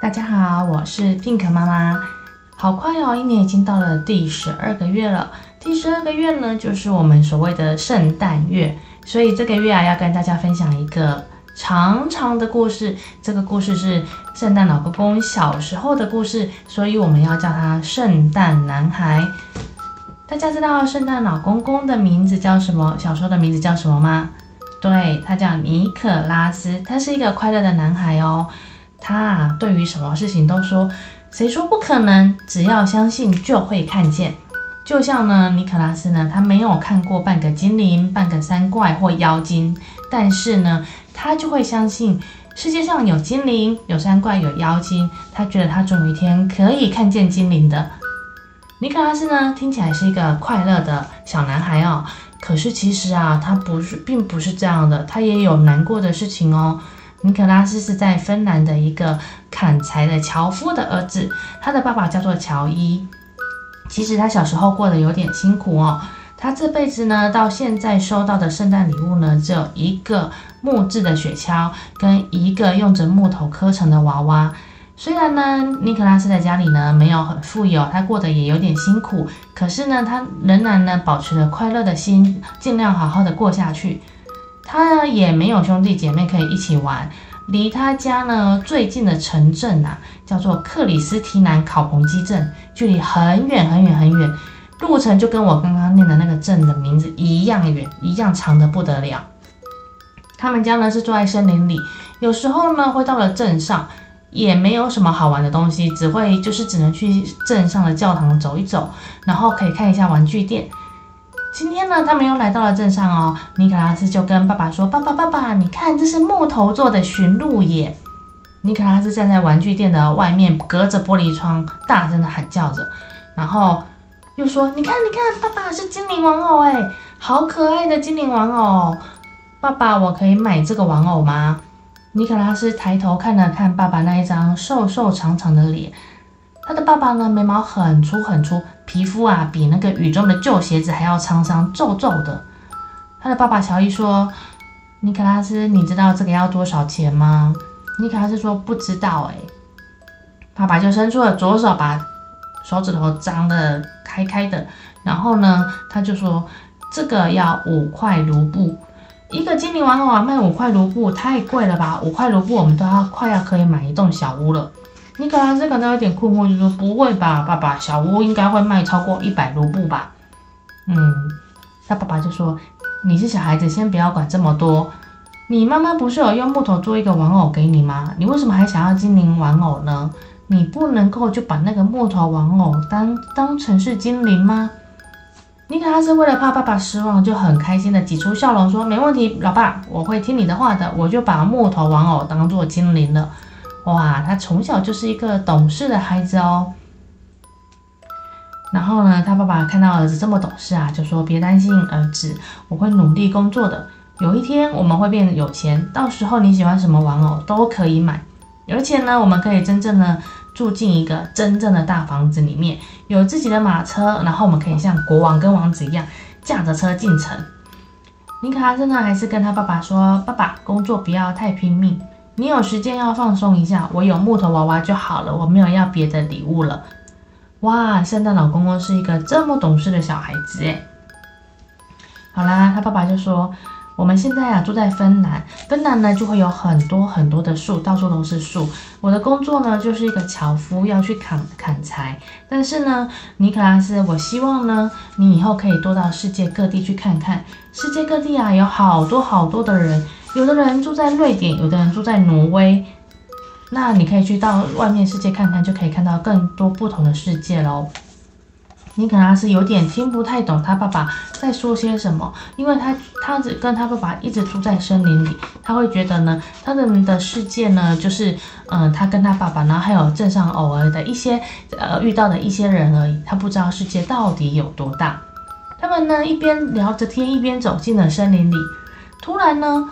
大家好，我是 Pink 妈妈。好快哦，一年已经到了第十二个月了。第十二个月呢，就是我们所谓的圣诞月。所以这个月啊，要跟大家分享一个长长的故事。这个故事是圣诞老公公小时候的故事，所以我们要叫他圣诞男孩。大家知道圣诞老公公的名字叫什么？小时候的名字叫什么吗？对，他叫尼可拉斯，他是一个快乐的男孩哦。他啊，对于什么事情都说，谁说不可能？只要相信就会看见。就像呢，尼可拉斯呢，他没有看过半个精灵、半个山怪或妖精，但是呢，他就会相信世界上有精灵、有山怪、有妖精。他觉得他总有一天可以看见精灵的。尼可拉斯呢，听起来是一个快乐的小男孩哦。可是其实啊，他不是，并不是这样的，他也有难过的事情哦。尼可拉斯是在芬兰的一个砍柴的樵夫的儿子，他的爸爸叫做乔伊。其实他小时候过得有点辛苦哦。他这辈子呢，到现在收到的圣诞礼物呢，只有一个木质的雪橇跟一个用着木头刻成的娃娃。虽然呢，尼可拉斯在家里呢没有很富有，他过得也有点辛苦，可是呢，他仍然呢保持着快乐的心，尽量好好的过下去。他呢也没有兄弟姐妹可以一起玩，离他家呢最近的城镇啊，叫做克里斯提南考彭基镇，距离很远很远很远，路程就跟我刚刚念的那个镇的名字一样远，一样长得不得了。他们家呢是住在森林里，有时候呢会到了镇上，也没有什么好玩的东西，只会就是只能去镇上的教堂走一走，然后可以看一下玩具店。今天呢，他们又来到了镇上哦。尼可拉斯就跟爸爸说：“爸爸，爸爸，你看，这是木头做的驯鹿耶。”尼可拉斯站在玩具店的外面，隔着玻璃窗，大声的喊叫着，然后又说：“你看，你看，爸爸是精灵玩偶哎，好可爱的精灵玩偶！爸爸，我可以买这个玩偶吗？”尼可拉斯抬头看了看爸爸那一张瘦瘦长长的脸。他的爸爸呢，眉毛很粗很粗，皮肤啊比那个雨中的旧鞋子还要沧桑皱皱的。他的爸爸乔伊说：“尼可拉斯，你知道这个要多少钱吗？”尼可拉斯说：“不知道。”哎，爸爸就伸出了左手，把手指头张得开开的，然后呢，他就说：“这个要五块卢布，一个精灵玩偶啊，卖五块卢布，太贵了吧？五块卢布，我们都要快要可以买一栋小屋了。”尼可拉斯感到有点困惑，就说：“不会吧，爸爸，小屋应该会卖超过一百卢布吧？”嗯，他爸爸就说：“你是小孩子，先不要管这么多。你妈妈不是有用木头做一个玩偶给你吗？你为什么还想要精灵玩偶呢？你不能够就把那个木头玩偶当当成是精灵吗？”尼可拉斯为了怕爸爸失望，就很开心的挤出笑容说：“没问题，老爸，我会听你的话的，我就把木头玩偶当做精灵了。”哇，他从小就是一个懂事的孩子哦。然后呢，他爸爸看到儿子这么懂事啊，就说：“别担心，儿子，我会努力工作的。有一天我们会变得有钱，到时候你喜欢什么玩偶都可以买。而且呢，我们可以真正的住进一个真正的大房子里面，有自己的马车，然后我们可以像国王跟王子一样驾着车进城。”尼可拉斯呢，还是跟他爸爸说：“爸爸，工作不要太拼命。”你有时间要放松一下，我有木头娃娃就好了，我没有要别的礼物了。哇，圣诞老公公是一个这么懂事的小孩子诶。好啦，他爸爸就说，我们现在啊住在芬兰，芬兰呢就会有很多很多的树，到处都是树。我的工作呢就是一个樵夫，要去砍砍柴。但是呢，尼克拉斯，我希望呢你以后可以多到世界各地去看看，世界各地啊有好多好多的人。有的人住在瑞典，有的人住在挪威，那你可以去到外面世界看看，就可以看到更多不同的世界喽。尼可拉斯有点听不太懂他爸爸在说些什么，因为他他只跟他爸爸一直住在森林里，他会觉得呢，他们的世界呢就是嗯、呃，他跟他爸爸，然后还有镇上偶尔的一些呃遇到的一些人而已，他不知道世界到底有多大。他们呢一边聊着天，一边走进了森林里，突然呢。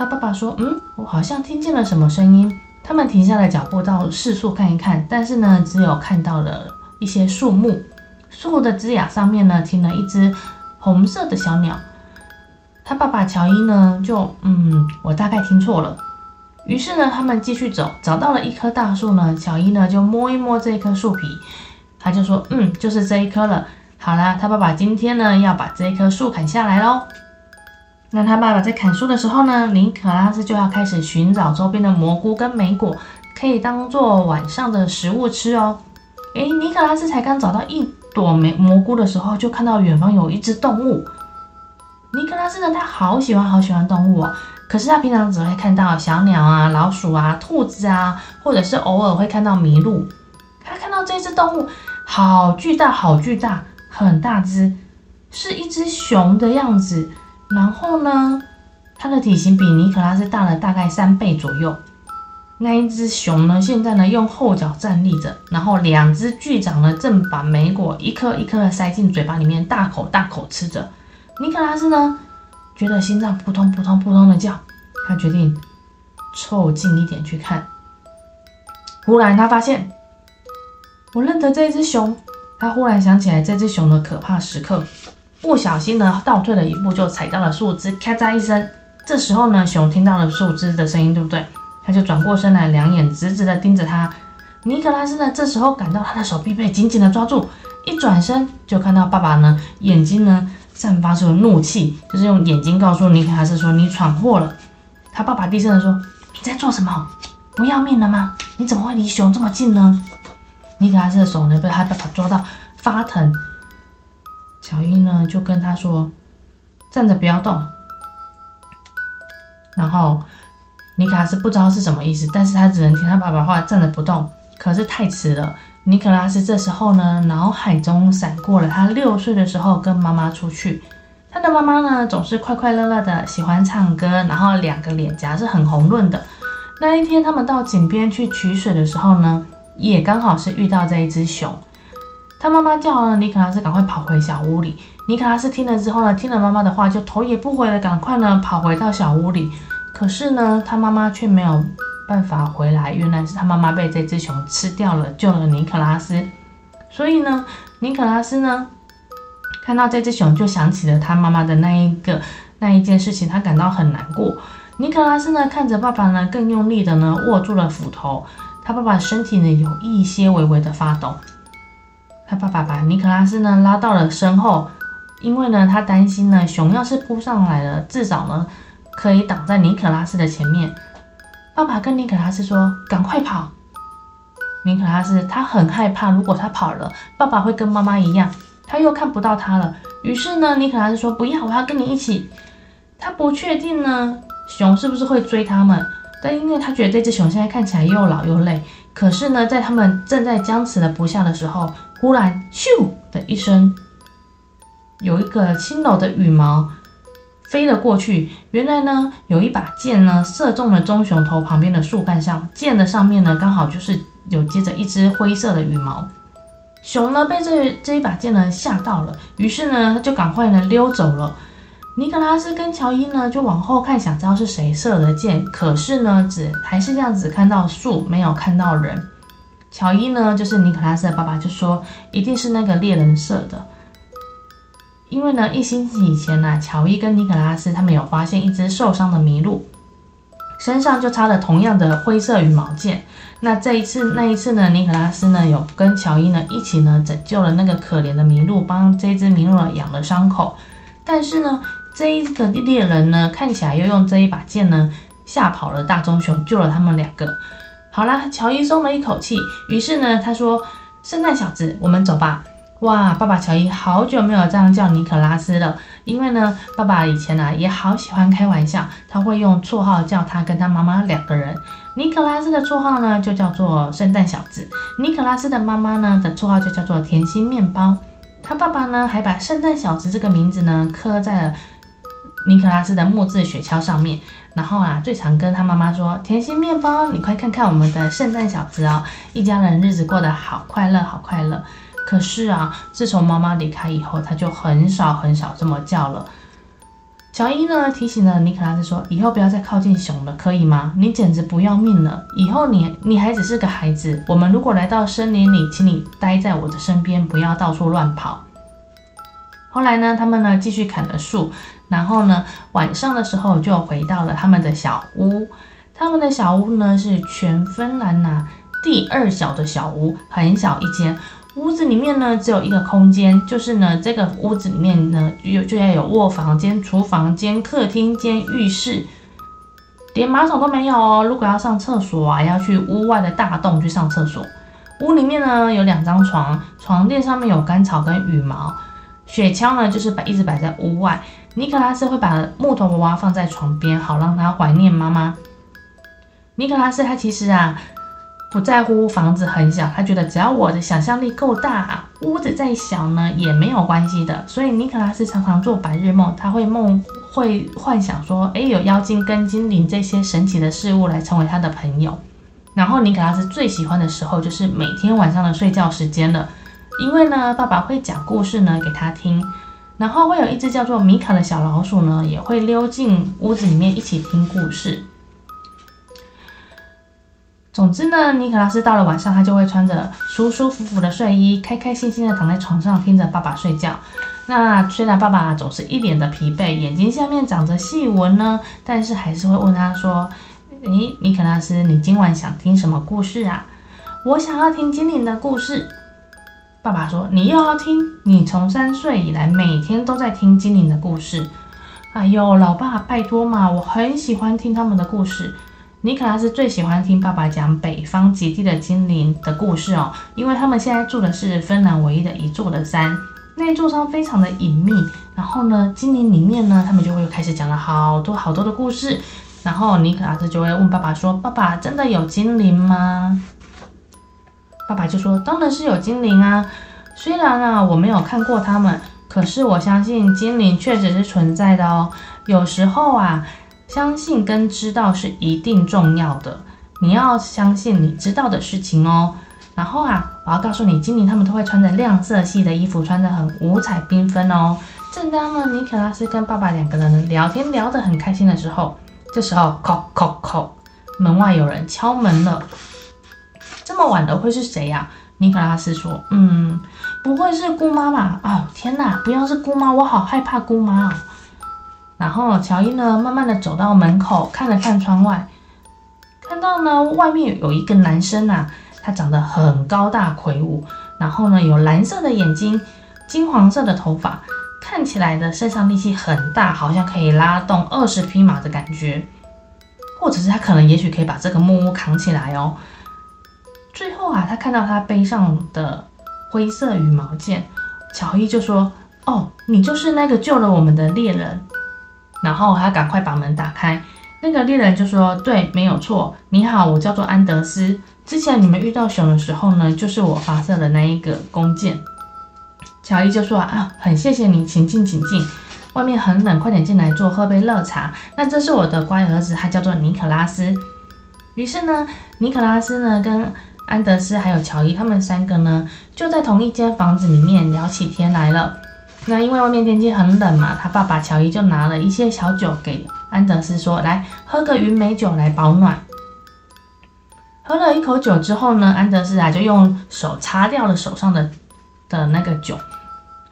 他爸爸说：“嗯，我好像听见了什么声音。”他们停下了脚步，到四处看一看，但是呢，只有看到了一些树木，树的枝桠上面呢，停了一只红色的小鸟。他爸爸乔伊呢，就嗯，我大概听错了。于是呢，他们继续走，找到了一棵大树呢。乔伊呢就摸一摸这一棵树皮，他就说：“嗯，就是这一棵了。”好啦，他爸爸今天呢要把这一棵树砍下来喽。那他爸爸在砍树的时候呢，尼可拉斯就要开始寻找周边的蘑菇跟莓果，可以当做晚上的食物吃哦。诶，尼可拉斯才刚找到一朵莓蘑菇的时候，就看到远方有一只动物。尼可拉斯呢，他好喜欢好喜欢动物哦。可是他平常只会看到小鸟啊、老鼠啊、兔子啊，或者是偶尔会看到麋鹿。他看到这只动物，好巨大，好巨大，很大只，是一只熊的样子。然后呢，它的体型比尼可拉斯大了大概三倍左右。那一只熊呢，现在呢用后脚站立着，然后两只巨掌呢正把莓果一颗一颗的塞进嘴巴里面，大口大口吃着。尼可拉斯呢，觉得心脏扑通扑通扑通的叫，他决定凑近一点去看。忽然他发现，我认得这只熊。他忽然想起来这只熊的可怕时刻，不小心呢倒退了一步，就踩到了树枝，咔嚓一声。这时候呢，熊听到了树枝的声音，对不对？他就转过身来，两眼直直的盯着他。尼可拉斯呢，这时候感到他的手臂被紧紧的抓住，一转身就看到爸爸呢，眼睛呢。散发出怒气，就是用眼睛告诉尼可拉斯说：“你闯祸了。”他爸爸低声的说：“你在做什么？不要命了吗？你怎么会离熊这么近呢？”尼可拉斯的手呢被他爸爸抓到发疼。乔伊呢就跟他说：“站着不要动。”然后尼可拉斯不知道是什么意思，但是他只能听他爸爸话，站着不动。可是太迟了。尼可拉斯这时候呢，脑海中闪过了他六岁的时候跟妈妈出去。他的妈妈呢，总是快快乐乐的，喜欢唱歌，然后两个脸颊是很红润的。那一天他们到井边去取水的时候呢，也刚好是遇到这一只熊。他妈妈叫了尼可拉斯赶快跑回小屋里。尼可拉斯听了之后呢，听了妈妈的话，就头也不回的赶快呢跑回到小屋里。可是呢，他妈妈却没有。办法回来，原来是他妈妈被这只熊吃掉了，救了尼可拉斯。所以呢，尼可拉斯呢看到这只熊，就想起了他妈妈的那一个那一件事情，他感到很难过。尼可拉斯呢看着爸爸呢，更用力的呢握住了斧头，他爸爸身体呢有一些微微的发抖。他爸爸把尼可拉斯呢拉到了身后，因为呢他担心呢熊要是扑上来了，至少呢可以挡在尼可拉斯的前面。爸爸跟尼可拉斯说：“赶快跑！”尼可拉斯他很害怕，如果他跑了，爸爸会跟妈妈一样，他又看不到他了。于是呢，尼可拉斯说：“不要，我要跟你一起。”他不确定呢，熊是不是会追他们？但因为他觉得这只熊现在看起来又老又累。可是呢，在他们正在僵持的不下的时候，忽然咻的一声，有一个轻柔的羽毛。飞了过去，原来呢，有一把箭呢，射中了棕熊头旁边的树干上，箭的上面呢，刚好就是有接着一只灰色的羽毛。熊呢，被这这一把箭呢吓到了，于是呢，就赶快呢溜走了。尼可拉斯跟乔伊呢，就往后看，想知道是谁射的箭，可是呢，只还是这样子看到树，没有看到人。乔伊呢，就是尼可拉斯的爸爸，就说一定是那个猎人射的。因为呢，一星期以前呢、乔伊跟尼可拉斯他们有发现一只受伤的麋鹿，身上就插了同样的灰色羽毛箭。那这一次，那一次呢，尼可拉斯呢有跟乔伊呢一起呢拯救了那个可怜的麋鹿，帮这只麋鹿养了伤口。但是呢，这一个猎人呢看起来又用这一把剑呢吓跑了大棕熊，救了他们两个。好啦，乔伊松了一口气，于是呢他说：“圣诞小子，我们走吧。”哇，爸爸乔伊好久没有这样叫尼可拉斯了，因为呢，爸爸以前呢、啊、也好喜欢开玩笑，他会用绰号叫他跟他妈妈两个人。尼可拉斯的绰号呢就叫做圣诞小子，尼可拉斯的妈妈呢的绰号就叫做甜心面包。他爸爸呢还把圣诞小子这个名字呢刻在了尼克拉斯的木质雪橇上面，然后啊最常跟他妈妈说：“甜心面包，你快看看我们的圣诞小子哦，一家人日子过得好快乐，好快乐。”可是啊，自从妈妈离开以后，他就很少很少这么叫了。乔伊呢提醒了尼克拉斯说：“以后不要再靠近熊了，可以吗？你简直不要命了！以后你你还只是个孩子。我们如果来到森林里，请你待在我的身边，不要到处乱跑。”后来呢，他们呢继续砍了树，然后呢晚上的时候就回到了他们的小屋。他们的小屋呢是全芬兰呐第二小的小屋，很小一间。屋子里面呢只有一个空间，就是呢这个屋子里面呢有就要有卧房间、厨房间、客厅间、浴室，连马桶都没有哦。如果要上厕所啊，要去屋外的大洞去上厕所。屋里面呢有两张床，床垫上面有干草跟羽毛。雪橇呢就是摆一直摆在屋外。尼可拉斯会把木头娃娃放在床边，好让他怀念妈妈。尼可拉斯他其实啊不在乎房子很小，他觉得只要我的想象力够大，屋子再小呢也没有关系的。所以尼可拉斯常常做白日梦，他会梦会幻想说，诶，有妖精跟精灵这些神奇的事物来成为他的朋友。然后尼可拉斯最喜欢的时候就是每天晚上的睡觉时间了，因为呢爸爸会讲故事呢给他听，然后会有一只叫做米卡的小老鼠呢也会溜进屋子里面一起听故事。总之呢，尼可拉斯到了晚上，他就会穿着舒舒服服的睡衣，开开心心的躺在床上，听着爸爸睡觉。那虽然爸爸总是一脸的疲惫，眼睛下面长着细纹呢，但是还是会问他说：“诶，尼可拉斯，你今晚想听什么故事啊？”“我想要听精灵的故事。”爸爸说：“你又要听？你从三岁以来每天都在听精灵的故事。”“哎呦，老爸，拜托嘛，我很喜欢听他们的故事。”尼可拉斯最喜欢听爸爸讲北方极地的精灵的故事哦，因为他们现在住的是芬兰唯一的一座的山，那座山非常的隐秘。然后呢，精灵里面呢，他们就会开始讲了好多好多的故事。然后尼可拉斯就会问爸爸说：“爸爸，真的有精灵吗？”爸爸就说：“当然是有精灵啊，虽然啊我没有看过他们，可是我相信精灵确实是存在的哦。有时候啊。”相信跟知道是一定重要的，你要相信你知道的事情哦。然后啊，我要告诉你，精灵他们都会穿着亮色系的衣服，穿得很五彩缤纷哦。正当呢，尼可拉斯跟爸爸两个人聊天聊得很开心的时候，这时候，叩叩叩，门外有人敲门了。这么晚的，会是谁呀？尼可拉斯说：“嗯，不会是姑妈吧？哦，天哪，不要是姑妈，我好害怕姑妈哦。”然后乔伊呢，慢慢的走到门口，看了看窗外，看到呢，外面有一个男生呐、啊，他长得很高大魁梧，然后呢，有蓝色的眼睛，金黄色的头发，看起来的身上力气很大，好像可以拉动二十匹马的感觉，或者是他可能也许可以把这个木屋扛起来哦。最后啊，他看到他背上的灰色羽毛剑，乔伊就说：“哦，你就是那个救了我们的猎人。”然后他赶快把门打开，那个猎人就说：“对，没有错。你好，我叫做安德斯。之前你们遇到熊的时候呢，就是我发射的那一个弓箭。”乔伊就说：“啊，很谢谢你，请进，请进。外面很冷，快点进来坐，喝杯热茶。那这是我的乖儿子，他叫做尼可拉斯。”于是呢，尼可拉斯呢跟安德斯还有乔伊他们三个呢，就在同一间房子里面聊起天来了。那因为外面天气很冷嘛，他爸爸乔伊就拿了一些小酒给安德斯说：“来喝个云梅酒来保暖。”喝了一口酒之后呢，安德斯啊就用手擦掉了手上的的那个酒，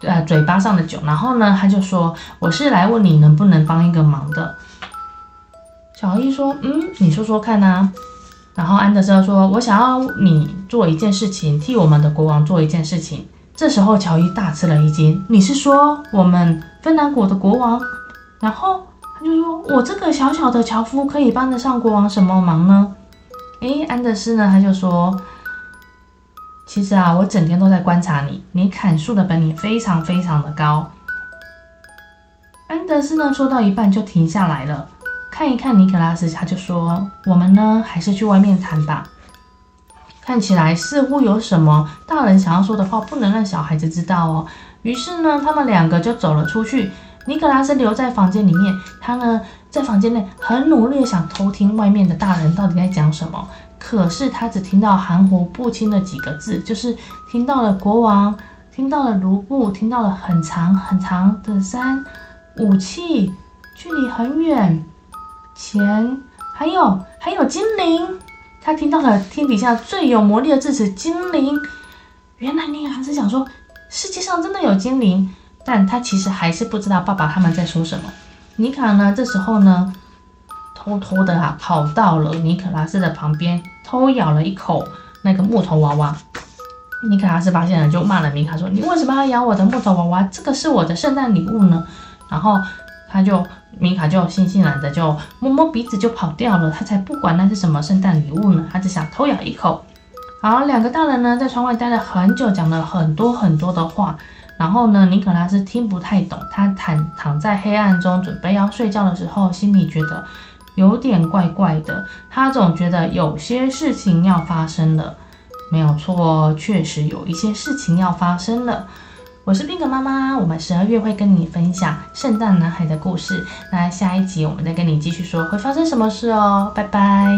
呃，嘴巴上的酒。然后呢，他就说：“我是来问你能不能帮一个忙的。”乔伊说：“嗯，你说说看啊。”然后安德斯说：“我想要你做一件事情，替我们的国王做一件事情。”这时候，乔伊大吃了一惊。你是说我们芬兰国的国王？然后他就说：“我这个小小的樵夫可以帮得上国王什么忙呢？”诶，安德斯呢？他就说：“其实啊，我整天都在观察你，你砍树的本领非常非常的高。”安德斯呢，说到一半就停下来了，看一看尼可拉斯，他就说：“我们呢，还是去外面谈吧。”看起来似乎有什么大人想要说的话，不能让小孩子知道哦。于是呢，他们两个就走了出去。尼可拉斯留在房间里面，他呢在房间内很努力的想偷听外面的大人到底在讲什么。可是他只听到含糊不清的几个字，就是听到了国王，听到了卢布，听到了很长很长的山，武器，距离很远，钱，还有还有精灵。他听到了天底下最有魔力的字词“精灵”，原来尼可拉斯想说世界上真的有精灵，但他其实还是不知道爸爸他们在说什么。尼卡呢，这时候呢，偷偷的啊跑到了尼可拉斯的旁边，偷咬了一口那个木头娃娃。尼可拉斯发现了，就骂了尼卡说：“你为什么要咬我的木头娃娃？这个是我的圣诞礼物呢。”然后他就米卡就悻悻然的就摸摸鼻子就跑掉了。他才不管那是什么圣诞礼物呢，他只想偷咬一口。好，两个大人呢在窗外待了很久，讲了很多很多的话。然后呢，尼可拉斯听不太懂，他躺躺在黑暗中准备要睡觉的时候，心里觉得有点怪怪的。他总觉得有些事情要发生了。没有错，确实有一些事情要发生了。我是 Pink 妈妈，我们十二月会跟你分享圣诞男孩的故事。那下一集我们再跟你继续说会发生什么事哦，拜拜。